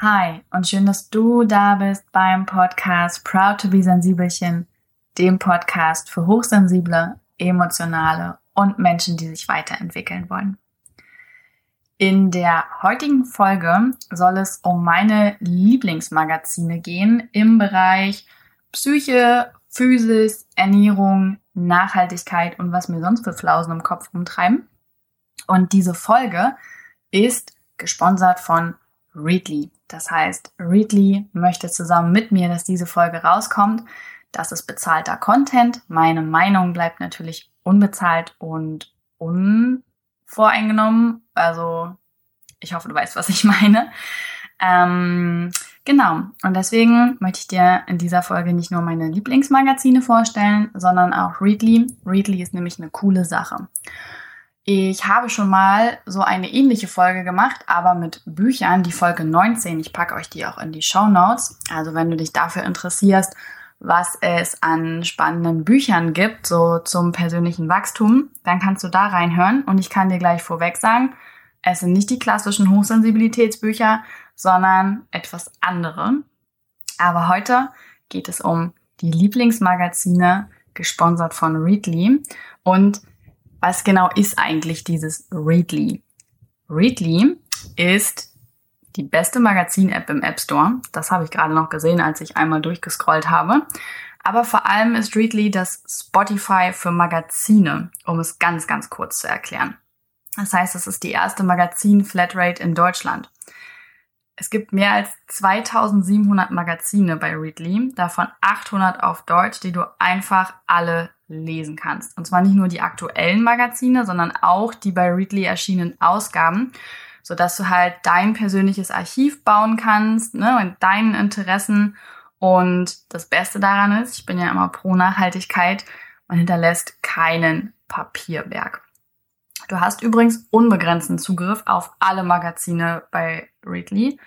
Hi und schön, dass du da bist beim Podcast Proud to be Sensibelchen, dem Podcast für hochsensible, emotionale und Menschen, die sich weiterentwickeln wollen. In der heutigen Folge soll es um meine Lieblingsmagazine gehen im Bereich Psyche, Physis, Ernährung, Nachhaltigkeit und was mir sonst für Flausen im Kopf umtreiben. Und diese Folge ist gesponsert von Readly. Das heißt, Readly möchte zusammen mit mir, dass diese Folge rauskommt. Das ist bezahlter Content. Meine Meinung bleibt natürlich unbezahlt und unvoreingenommen. Also, ich hoffe, du weißt, was ich meine. Ähm, genau. Und deswegen möchte ich dir in dieser Folge nicht nur meine Lieblingsmagazine vorstellen, sondern auch Readly. Readly ist nämlich eine coole Sache. Ich habe schon mal so eine ähnliche Folge gemacht, aber mit Büchern, die Folge 19. Ich packe euch die auch in die Show Notes. Also wenn du dich dafür interessierst, was es an spannenden Büchern gibt, so zum persönlichen Wachstum, dann kannst du da reinhören. Und ich kann dir gleich vorweg sagen, es sind nicht die klassischen Hochsensibilitätsbücher, sondern etwas andere. Aber heute geht es um die Lieblingsmagazine, gesponsert von Readly. Und was genau ist eigentlich dieses Readly? Readly ist die beste Magazin-App im App Store. Das habe ich gerade noch gesehen, als ich einmal durchgescrollt habe. Aber vor allem ist Readly das Spotify für Magazine, um es ganz, ganz kurz zu erklären. Das heißt, es ist die erste Magazin-Flatrate in Deutschland. Es gibt mehr als 2700 Magazine bei Readly, davon 800 auf Deutsch, die du einfach alle lesen kannst. Und zwar nicht nur die aktuellen Magazine, sondern auch die bei Readly erschienenen Ausgaben, sodass du halt dein persönliches Archiv bauen kannst, ne, und deinen Interessen. Und das Beste daran ist, ich bin ja immer pro Nachhaltigkeit, man hinterlässt keinen Papierberg. Du hast übrigens unbegrenzten Zugriff auf alle Magazine bei Readly.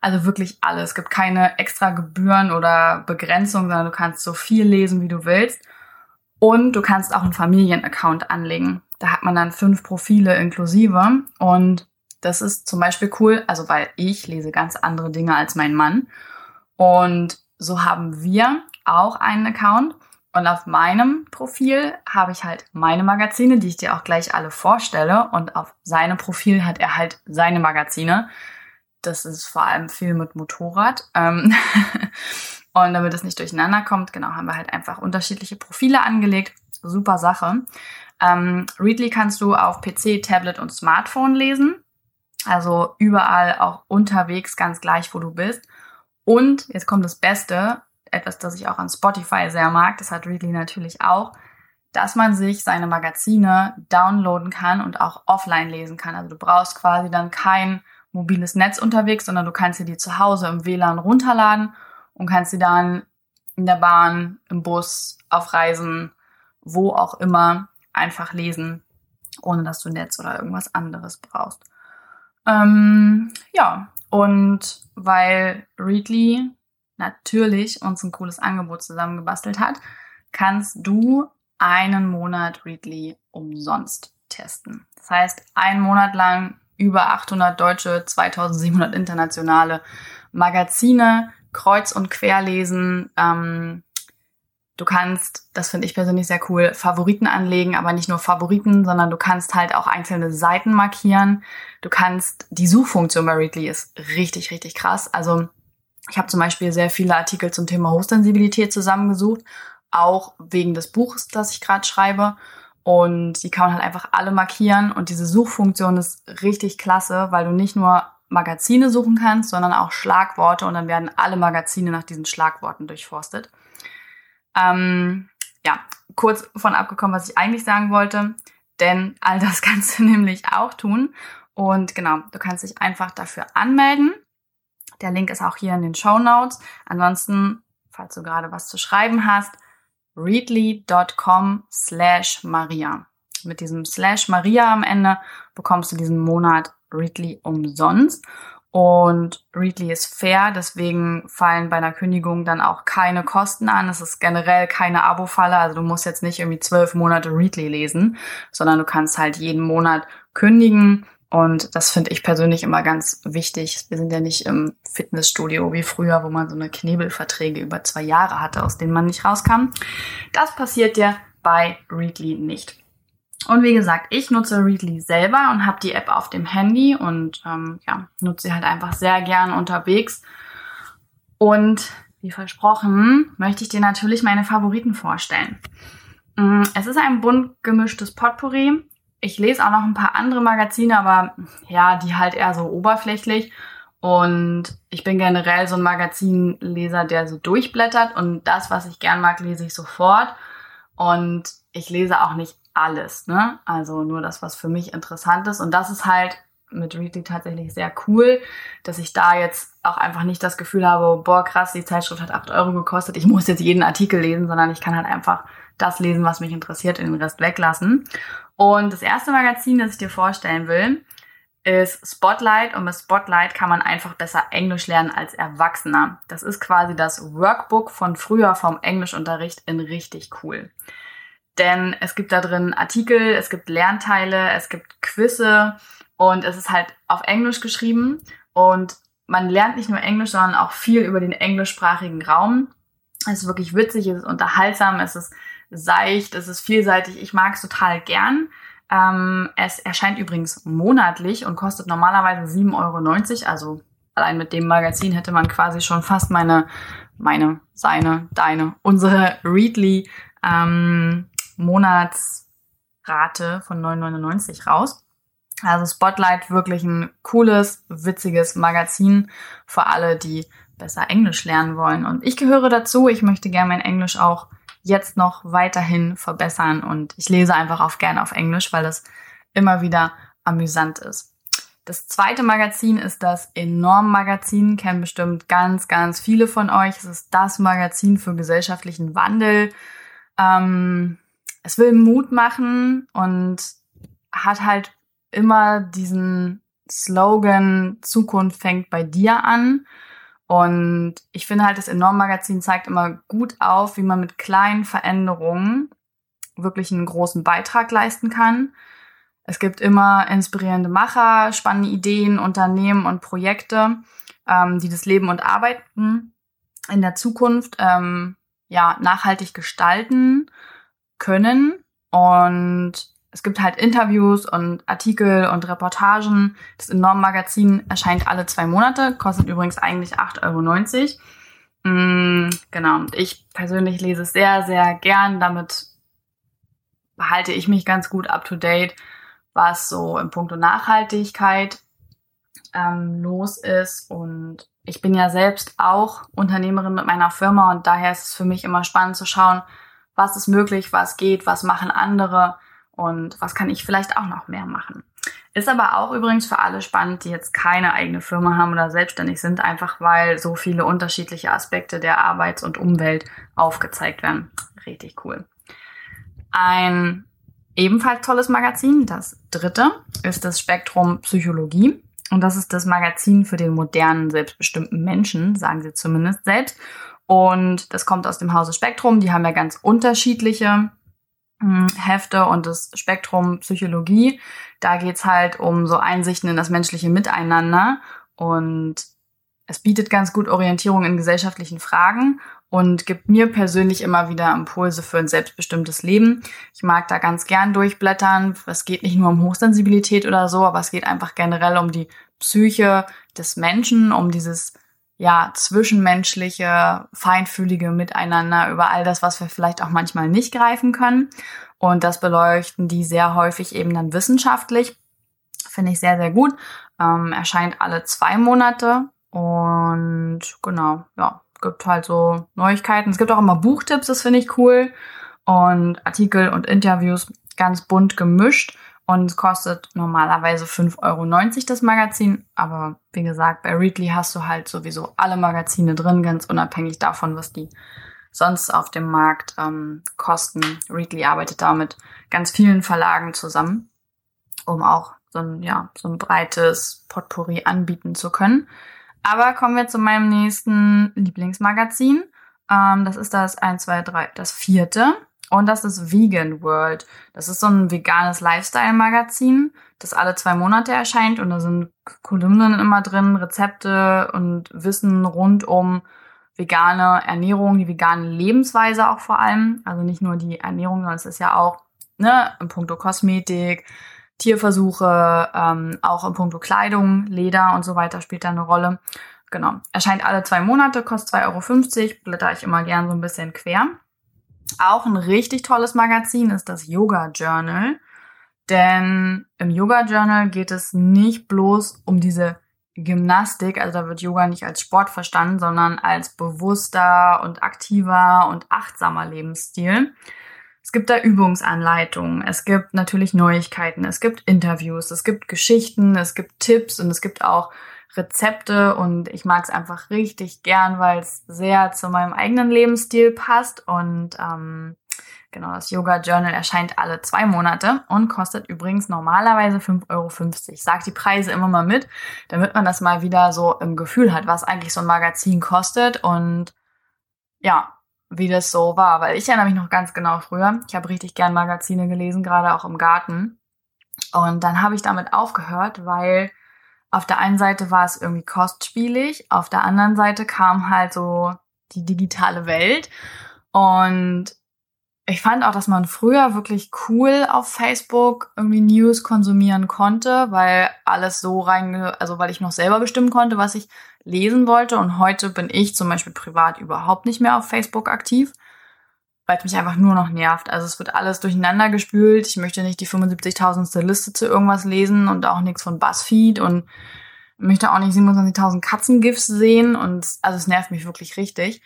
Also wirklich alle. Es gibt keine extra Gebühren oder Begrenzung, sondern du kannst so viel lesen, wie du willst. Und du kannst auch einen Familienaccount anlegen. Da hat man dann fünf Profile inklusive. Und das ist zum Beispiel cool, also weil ich lese ganz andere Dinge als mein Mann. Und so haben wir auch einen Account. Und auf meinem Profil habe ich halt meine Magazine, die ich dir auch gleich alle vorstelle. Und auf seinem Profil hat er halt seine Magazine. Das ist vor allem viel mit Motorrad. Und damit es nicht durcheinander kommt, genau, haben wir halt einfach unterschiedliche Profile angelegt. Super Sache. Ähm, Readly kannst du auf PC, Tablet und Smartphone lesen. Also überall auch unterwegs, ganz gleich, wo du bist. Und jetzt kommt das Beste, etwas, das ich auch an Spotify sehr mag, das hat Readly natürlich auch, dass man sich seine Magazine downloaden kann und auch offline lesen kann. Also du brauchst quasi dann kein mobiles Netz unterwegs, sondern du kannst dir die zu Hause im WLAN runterladen und kannst sie dann in der Bahn, im Bus, auf Reisen, wo auch immer einfach lesen, ohne dass du Netz oder irgendwas anderes brauchst. Ähm, ja, und weil Readly natürlich uns ein cooles Angebot zusammengebastelt hat, kannst du einen Monat Readly umsonst testen. Das heißt, einen Monat lang über 800 deutsche, 2700 internationale Magazine kreuz und quer lesen. Ähm, du kannst, das finde ich persönlich sehr cool, Favoriten anlegen, aber nicht nur Favoriten, sondern du kannst halt auch einzelne Seiten markieren. Du kannst, die Suchfunktion bei Readly ist richtig, richtig krass. Also ich habe zum Beispiel sehr viele Artikel zum Thema Hochsensibilität zusammengesucht, auch wegen des Buches, das ich gerade schreibe. Und die kann man halt einfach alle markieren. Und diese Suchfunktion ist richtig klasse, weil du nicht nur Magazine suchen kannst, sondern auch Schlagworte und dann werden alle Magazine nach diesen Schlagworten durchforstet. Ähm, ja, kurz von abgekommen, was ich eigentlich sagen wollte, denn all das kannst du nämlich auch tun. Und genau, du kannst dich einfach dafür anmelden. Der Link ist auch hier in den Show Notes. Ansonsten, falls du gerade was zu schreiben hast, readly.com slash Maria. Mit diesem slash Maria am Ende bekommst du diesen Monat Readly umsonst. Und Readly ist fair, deswegen fallen bei einer Kündigung dann auch keine Kosten an. Es ist generell keine Abo-Falle, also du musst jetzt nicht irgendwie zwölf Monate Readly lesen, sondern du kannst halt jeden Monat kündigen Und das finde ich persönlich immer ganz wichtig. Wir sind ja nicht im Fitnessstudio wie früher, wo man so eine Knebelverträge über zwei Jahre hatte, aus denen man nicht rauskam. Das passiert ja bei Readly nicht. Und wie gesagt, ich nutze Readly selber und habe die App auf dem Handy und ähm, ja, nutze sie halt einfach sehr gern unterwegs. Und wie versprochen, möchte ich dir natürlich meine Favoriten vorstellen. Mm, es ist ein bunt gemischtes Potpourri ich lese auch noch ein paar andere Magazine, aber ja, die halt eher so oberflächlich. Und ich bin generell so ein Magazinleser, der so durchblättert. Und das, was ich gern mag, lese ich sofort. Und ich lese auch nicht alles, ne? Also nur das, was für mich interessant ist. Und das ist halt mit Readly tatsächlich sehr cool, dass ich da jetzt auch einfach nicht das Gefühl habe, boah, krass, die Zeitschrift hat acht Euro gekostet, ich muss jetzt jeden Artikel lesen, sondern ich kann halt einfach das lesen, was mich interessiert, den Rest weglassen. Und das erste Magazin, das ich dir vorstellen will, ist Spotlight und mit Spotlight kann man einfach besser Englisch lernen als Erwachsener. Das ist quasi das Workbook von früher vom Englischunterricht in richtig cool. Denn es gibt da drin Artikel, es gibt Lernteile, es gibt Quizze und es ist halt auf Englisch geschrieben und man lernt nicht nur Englisch, sondern auch viel über den englischsprachigen Raum. Es ist wirklich witzig, es ist unterhaltsam, es ist seicht, es ist vielseitig. Ich mag es total gern. Ähm, es erscheint übrigens monatlich und kostet normalerweise 7,90 Euro. Also allein mit dem Magazin hätte man quasi schon fast meine, meine, seine, deine, unsere Readly ähm, Monatsrate von 9,99 raus. Also Spotlight wirklich ein cooles, witziges Magazin für alle, die besser Englisch lernen wollen. Und ich gehöre dazu. Ich möchte gerne mein Englisch auch jetzt noch weiterhin verbessern und ich lese einfach auch gerne auf Englisch, weil es immer wieder amüsant ist. Das zweite Magazin ist das Enorm Magazin, kennen bestimmt ganz, ganz viele von euch. Es ist das Magazin für gesellschaftlichen Wandel. Ähm, es will Mut machen und hat halt immer diesen Slogan Zukunft fängt bei dir an. Und ich finde halt, das Enorm-Magazin zeigt immer gut auf, wie man mit kleinen Veränderungen wirklich einen großen Beitrag leisten kann. Es gibt immer inspirierende Macher, spannende Ideen, Unternehmen und Projekte, ähm, die das Leben und Arbeiten in der Zukunft ähm, ja nachhaltig gestalten können. Und es gibt halt Interviews und Artikel und Reportagen. Das Enorm-Magazin erscheint alle zwei Monate, kostet übrigens eigentlich 8,90 Euro. Mm, genau, und ich persönlich lese es sehr, sehr gern. Damit behalte ich mich ganz gut up-to-date, was so im Punkto Nachhaltigkeit ähm, los ist. Und ich bin ja selbst auch Unternehmerin mit meiner Firma und daher ist es für mich immer spannend zu schauen, was ist möglich, was geht, was machen andere und was kann ich vielleicht auch noch mehr machen. Ist aber auch übrigens für alle spannend, die jetzt keine eigene Firma haben oder selbstständig sind, einfach weil so viele unterschiedliche Aspekte der Arbeits- und Umwelt aufgezeigt werden. Richtig cool. Ein ebenfalls tolles Magazin, das dritte, ist das Spektrum Psychologie. Und das ist das Magazin für den modernen, selbstbestimmten Menschen, sagen sie zumindest selbst. Und das kommt aus dem Hause Spektrum. Die haben ja ganz unterschiedliche hm, Hefte und das Spektrum Psychologie. Da geht's halt um so Einsichten in das menschliche Miteinander und es bietet ganz gut Orientierung in gesellschaftlichen Fragen und gibt mir persönlich immer wieder Impulse für ein selbstbestimmtes Leben. Ich mag da ganz gern durchblättern. Es geht nicht nur um Hochsensibilität oder so, aber es geht einfach generell um die Psyche des Menschen, um dieses ja, zwischenmenschliche, feinfühlige Miteinander über all das, was wir vielleicht auch manchmal nicht greifen können. Und das beleuchten die sehr häufig eben dann wissenschaftlich. Finde ich sehr, sehr gut. Ähm, erscheint alle zwei Monate. Und genau, ja, gibt halt so Neuigkeiten. Es gibt auch immer Buchtipps, das finde ich cool. Und Artikel und Interviews ganz bunt gemischt und es kostet normalerweise 5,90 Euro das Magazin. Aber wie gesagt, bei Readly hast du halt sowieso alle Magazine drin, ganz unabhängig davon, was die sonst auf dem Markt ähm, kosten. Readly arbeitet da mit ganz vielen Verlagen zusammen, um auch so ein, ja, so ein breites Potpourri anbieten zu können. Aber kommen wir zu meinem nächsten Lieblingsmagazin. Ähm, das ist das 1, 2, 3, das vierte. Und das ist Vegan World. Das ist so ein veganes Lifestyle-Magazin, das alle zwei Monate erscheint. Und da sind Kolumnen immer drin, Rezepte und Wissen rund um vegane Ernährung, die vegane Lebensweise auch vor allem. Also nicht nur die Ernährung, sondern es ist ja auch ne, im Punkto Kosmetik, Tierversuche, ähm, auch im Punkto Kleidung, Leder und so weiter spielt da eine Rolle. Genau. Erscheint alle zwei Monate, kostet 2,50 Euro, blätter ich immer gern so ein bisschen quer. Auch ein richtig tolles Magazin ist das Yoga Journal. Denn im Yoga Journal geht es nicht bloß um diese Gymnastik, also da wird Yoga nicht als Sport verstanden, sondern als bewusster und aktiver und achtsamer Lebensstil. Es gibt da Übungsanleitungen, es gibt natürlich Neuigkeiten, es gibt Interviews, es gibt Geschichten, es gibt Tipps und es gibt auch Rezepte und ich mag es einfach richtig gern, weil es sehr zu meinem eigenen Lebensstil passt und ähm, Genau, das Yoga Journal erscheint alle zwei Monate und kostet übrigens normalerweise 5,50 Euro. Sag die Preise immer mal mit, damit man das mal wieder so im Gefühl hat, was eigentlich so ein Magazin kostet und ja, wie das so war. Weil ich erinnere mich noch ganz genau früher. Ich habe richtig gern Magazine gelesen, gerade auch im Garten. Und dann habe ich damit aufgehört, weil auf der einen Seite war es irgendwie kostspielig, auf der anderen Seite kam halt so die digitale Welt und ich fand auch, dass man früher wirklich cool auf Facebook irgendwie News konsumieren konnte, weil alles so rein, also weil ich noch selber bestimmen konnte, was ich lesen wollte. Und heute bin ich zum Beispiel privat überhaupt nicht mehr auf Facebook aktiv, weil es mich einfach nur noch nervt. Also es wird alles durcheinander gespült. Ich möchte nicht die 75.000. Liste zu irgendwas lesen und auch nichts von BuzzFeed und möchte auch nicht 27.000 Katzengifs sehen. Und also es nervt mich wirklich richtig.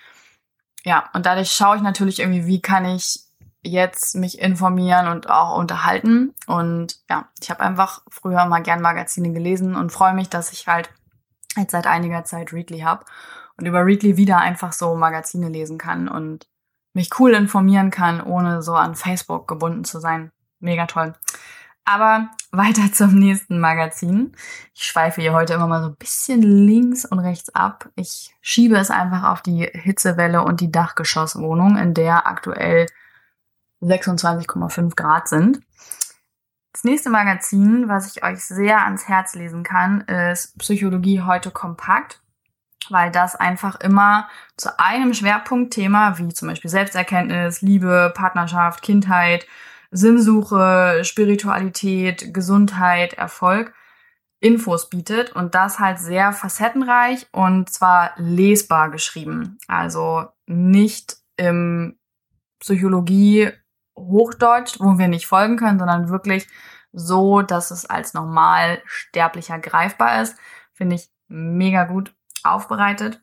Ja, und dadurch schaue ich natürlich irgendwie, wie kann ich jetzt mich informieren und auch unterhalten. Und ja, ich habe einfach früher mal gern Magazine gelesen und freue mich, dass ich halt jetzt seit einiger Zeit Readly habe und über Readly wieder einfach so Magazine lesen kann und mich cool informieren kann, ohne so an Facebook gebunden zu sein. Mega toll. Aber weiter zum nächsten Magazin. Ich schweife hier heute immer mal so ein bisschen links und rechts ab. Ich schiebe es einfach auf die Hitzewelle und die Dachgeschosswohnung, in der aktuell 26,5 Grad sind. Das nächste Magazin, was ich euch sehr ans Herz lesen kann, ist Psychologie heute kompakt, weil das einfach immer zu einem Schwerpunktthema, wie zum Beispiel Selbsterkenntnis, Liebe, Partnerschaft, Kindheit, Sinnsuche, Spiritualität, Gesundheit, Erfolg, Infos bietet und das halt sehr facettenreich und zwar lesbar geschrieben. Also nicht im Psychologie Hochdeutsch, wo wir nicht folgen können, sondern wirklich so, dass es als normal sterblicher greifbar ist. Finde ich mega gut aufbereitet.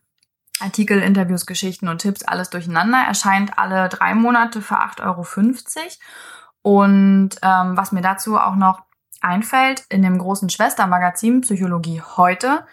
Artikel, Interviews, Geschichten und Tipps, alles durcheinander. Erscheint alle drei Monate für 8,50 Euro. Und ähm, was mir dazu auch noch einfällt, in dem großen Schwestermagazin Psychologie heute,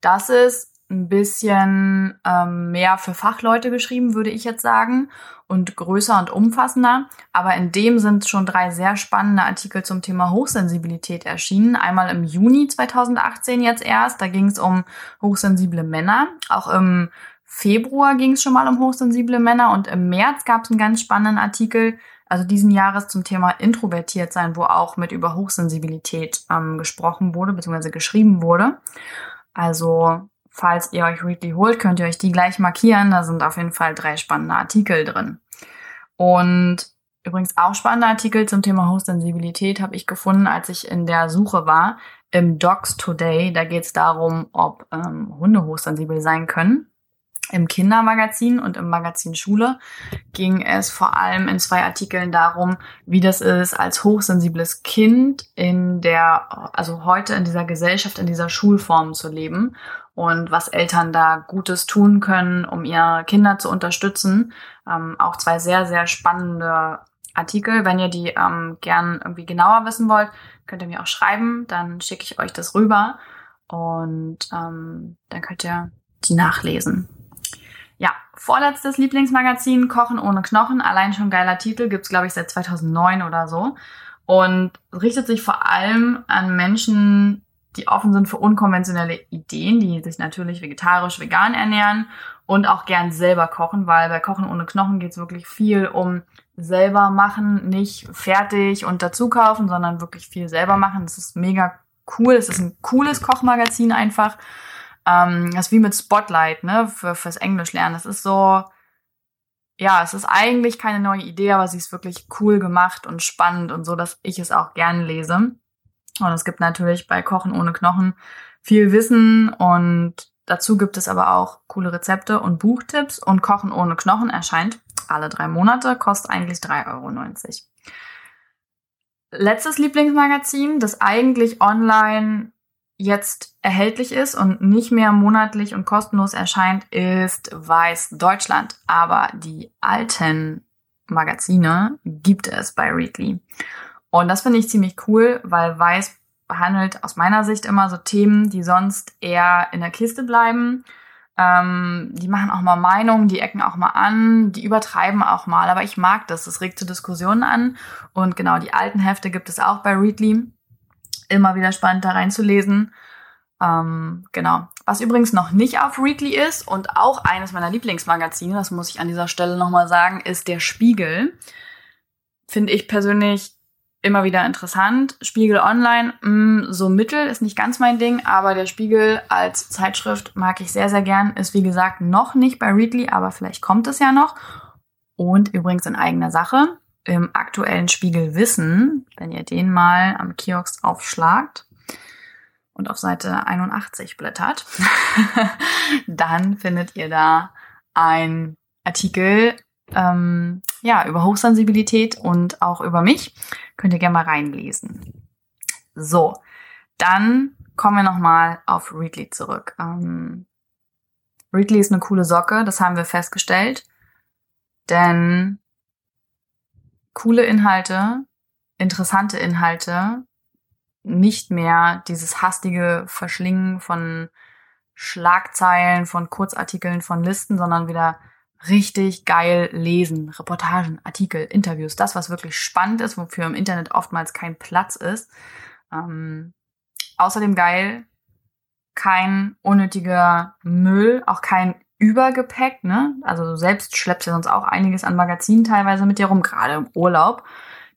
das ist ein bisschen ähm, mehr für Fachleute geschrieben, würde ich jetzt sagen, und größer und umfassender. Aber in dem sind schon drei sehr spannende Artikel zum Thema Hochsensibilität erschienen. Einmal im Juni 2018 jetzt erst, da ging es um hochsensible Männer. Auch im Februar ging es schon mal um hochsensible Männer und im März gab es einen ganz spannenden Artikel, also diesen Jahres zum Thema introvertiert sein, wo auch mit über Hochsensibilität ähm, gesprochen wurde, beziehungsweise geschrieben wurde. Also falls ihr euch Readly holt, könnt ihr euch die gleich markieren. Da sind auf jeden Fall drei spannende Artikel drin. Und übrigens auch spannende Artikel zum Thema Hochsensibilität habe ich gefunden, als ich in der Suche war im Docs Today. Da geht es darum, ob ähm, Hunde hochsensibel sein können. Im Kindermagazin und im Magazin Schule ging es vor allem in zwei Artikeln darum, wie das ist, als hochsensibles Kind in der, also heute in dieser Gesellschaft, in dieser Schulform zu leben und was Eltern da Gutes tun können, um ihre Kinder zu unterstützen. Ähm, auch zwei sehr, sehr spannende Artikel. Wenn ihr die ähm, gern irgendwie genauer wissen wollt, könnt ihr mir auch schreiben, dann schicke ich euch das rüber und ähm, dann könnt ihr die nachlesen. Ja, vorletztes Lieblingsmagazin, Kochen ohne Knochen, allein schon geiler Titel, gibt's glaube ich seit 2009 oder so und richtet sich vor allem an Menschen, die offen sind für unkonventionelle Ideen, die sich natürlich vegetarisch, vegan ernähren und auch gern selber kochen, weil bei Kochen ohne Knochen geht es wirklich viel um selber machen, nicht fertig und dazu kaufen, sondern wirklich viel selber machen. Das ist mega cool. Es ist ein cooles Kochmagazin einfach. Ähm, das ist wie mit Spotlight, ne, für, fürs Englisch lernen. Das ist so, ja, es ist eigentlich keine neue Idee, aber sie ist wirklich cool gemacht und spannend und so, dass ich es auch gerne lese. Und es gibt natürlich bei Kochen ohne Knochen viel Wissen und dazu gibt es aber auch coole Rezepte und Buchtipps und Kochen ohne Knochen erscheint alle drei Monate, kostet eigentlich 3,90 Euro. Letztes Lieblingsmagazin, das eigentlich online jetzt erhältlich ist und nicht mehr monatlich und kostenlos erscheint, ist Weiß Deutschland. Aber die alten Magazine gibt es bei Readly. Und das finde ich ziemlich cool, weil Weiß behandelt aus meiner Sicht immer so Themen, die sonst eher in der Kiste bleiben. Ähm, die machen auch mal Meinungen, die ecken auch mal an, die übertreiben auch mal. Aber ich mag das. Das regt zu Diskussionen an. Und genau, die alten Hefte gibt es auch bei Readly immer wieder spannend da reinzulesen. Ähm, genau. Was übrigens noch nicht auf Readly ist und auch eines meiner Lieblingsmagazine, das muss ich an dieser Stelle nochmal sagen, ist der Spiegel. Finde ich persönlich immer wieder interessant. Spiegel Online, mh, mm, so mittel, ist nicht ganz mein Ding, aber der Spiegel als Zeitschrift mag ich sehr, sehr gern. Ist wie gesagt noch nicht bei Readly, aber vielleicht kommt es ja noch. Und übrigens in eigener Sache im aktuellen Spiegel Wissen, wenn ihr den mal am Kiosk aufschlagt und auf Seite 81 blättert, dann findet ihr da ein Artikel ähm, ja, über Hochsensibilität und auch über mich. Könnt ihr gerne mal reinlesen. So, dann kommen wir nochmal auf Readly zurück. Ähm, Readly ist eine coole Socke, das haben wir festgestellt. Denn coole Inhalte, interessante Inhalte, nicht mehr dieses hastige Verschlingen von Schlagzeilen, von Kurzartikeln, von Listen, sondern wieder richtig geil lesen. Reportagen, Artikel, Interviews, das, was wirklich spannend ist, wofür im Internet oftmals kein Platz ist. Ähm, außerdem geil, kein unnötiger Müll, auch kein Übergepäck, ne? Also du selbst schleppst ja sonst auch einiges an Magazinen teilweise mit dir rum, gerade im Urlaub.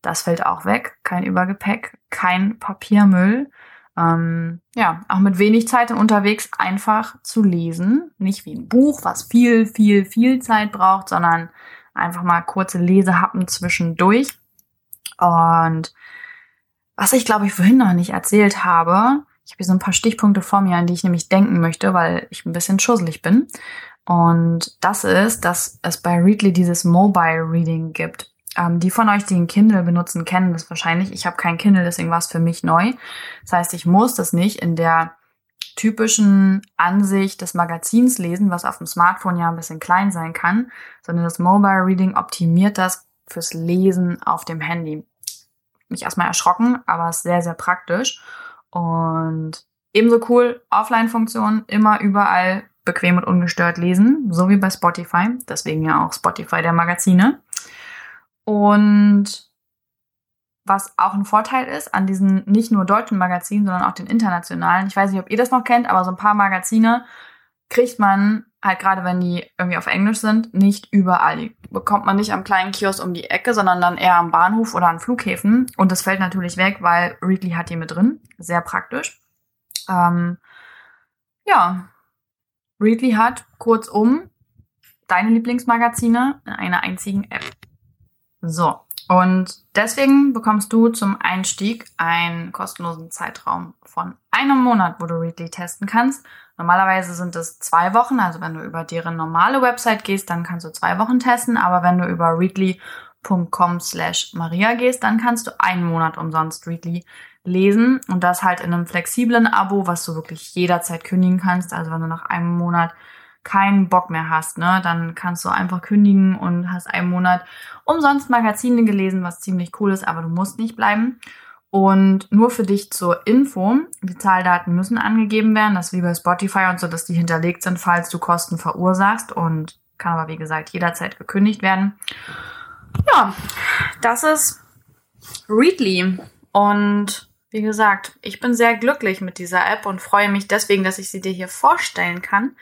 Das fällt auch weg. Kein Übergepäck, kein Papiermüll. Ähm, ja, auch mit wenig Zeit unterwegs einfach zu lesen. Nicht wie ein Buch, was viel, viel, viel Zeit braucht, sondern einfach mal kurze Lesehappen zwischendurch. Und was ich glaube ich vorhin noch nicht erzählt habe, ich habe hier so ein paar Stichpunkte vor mir, an die ich nämlich denken möchte, weil ich ein bisschen schusselig bin. Und das ist, dass es bei Readly dieses Mobile Reading gibt. Ähm, die von euch, die ein Kindle benutzen, kennen das wahrscheinlich. Ich habe kein Kindle, deswegen war es für mich neu. Das heißt, ich muss das nicht in der typischen Ansicht des Magazins lesen, was auf dem Smartphone ja ein bisschen klein sein kann, sondern das Mobile Reading optimiert das fürs Lesen auf dem Handy. Mich erstmal erschrocken, aber ist sehr, sehr praktisch. Und ebenso cool, Offline-Funktion, immer überall bequem und ungestört lesen, so wie bei Spotify. Deswegen ja auch Spotify der Magazine. Und was auch ein Vorteil ist an diesen nicht nur deutschen Magazinen, sondern auch den internationalen. Ich weiß nicht, ob ihr das noch kennt, aber so ein paar Magazine kriegt man halt gerade, wenn die irgendwie auf Englisch sind, nicht überall. Die bekommt man nicht am kleinen Kiosk um die Ecke, sondern dann eher am Bahnhof oder an Flughäfen. Und das fällt natürlich weg, weil Readly hat die mit drin. Sehr praktisch. Ähm, ja, Readly hat kurzum deine Lieblingsmagazine in einer einzigen App. So, und deswegen bekommst du zum Einstieg einen kostenlosen Zeitraum von einem Monat, wo du Readly testen kannst. Normalerweise sind es zwei Wochen, also wenn du über deren normale Website gehst, dann kannst du zwei Wochen testen, aber wenn du über readly.com slash Maria gehst, dann kannst du einen Monat umsonst Readly lesen und das halt in einem flexiblen Abo, was du wirklich jederzeit kündigen kannst. Also wenn du nach einem Monat keinen Bock mehr hast, ne, dann kannst du einfach kündigen und hast einen Monat umsonst Magazine gelesen, was ziemlich cool ist, aber du musst nicht bleiben. Und nur für dich zur Info, die Zahldaten müssen angegeben werden, das ist wie bei Spotify und so, dass die hinterlegt sind, falls du Kosten verursachst und kann aber wie gesagt jederzeit gekündigt werden. Ja, das ist Readly und wie gesagt, ich bin sehr glücklich mit dieser App und freue mich deswegen, dass ich sie dir hier vorstellen kann.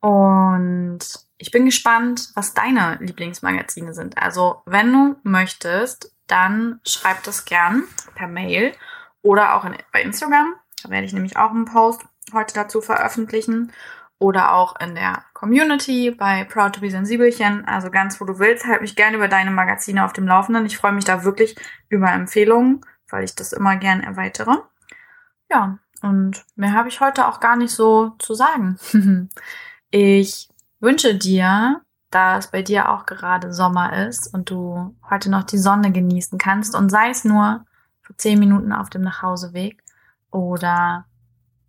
Und ich bin gespannt, was deine Lieblingsmagazine sind. Also, wenn du möchtest, dann schreib das gern per Mail oder auch in, bei Instagram. Da werde ich nämlich auch einen Post heute dazu veröffentlichen. Oder auch in der Community bei Proud to be Sensibelchen. Also ganz wo du willst. Halt mich gerne über deine Magazine auf dem Laufenden. Ich freue mich da wirklich über Empfehlungen, weil ich das immer gern erweitere. Ja, und mehr habe ich heute auch gar nicht so zu sagen. ich wünsche dir, da es bei dir auch gerade Sommer ist und du heute noch die Sonne genießen kannst und sei es nur für zehn Minuten auf dem Nachhauseweg oder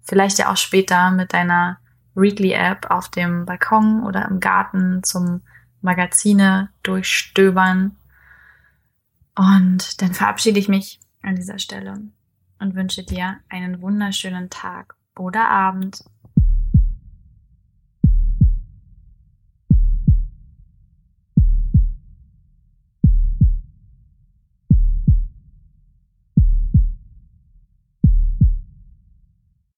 vielleicht ja auch später mit deiner Readly App auf dem Balkon oder im Garten zum Magazine durchstöbern. Und dann verabschiede ich mich an dieser Stelle und wünsche dir einen wunderschönen Tag oder Abend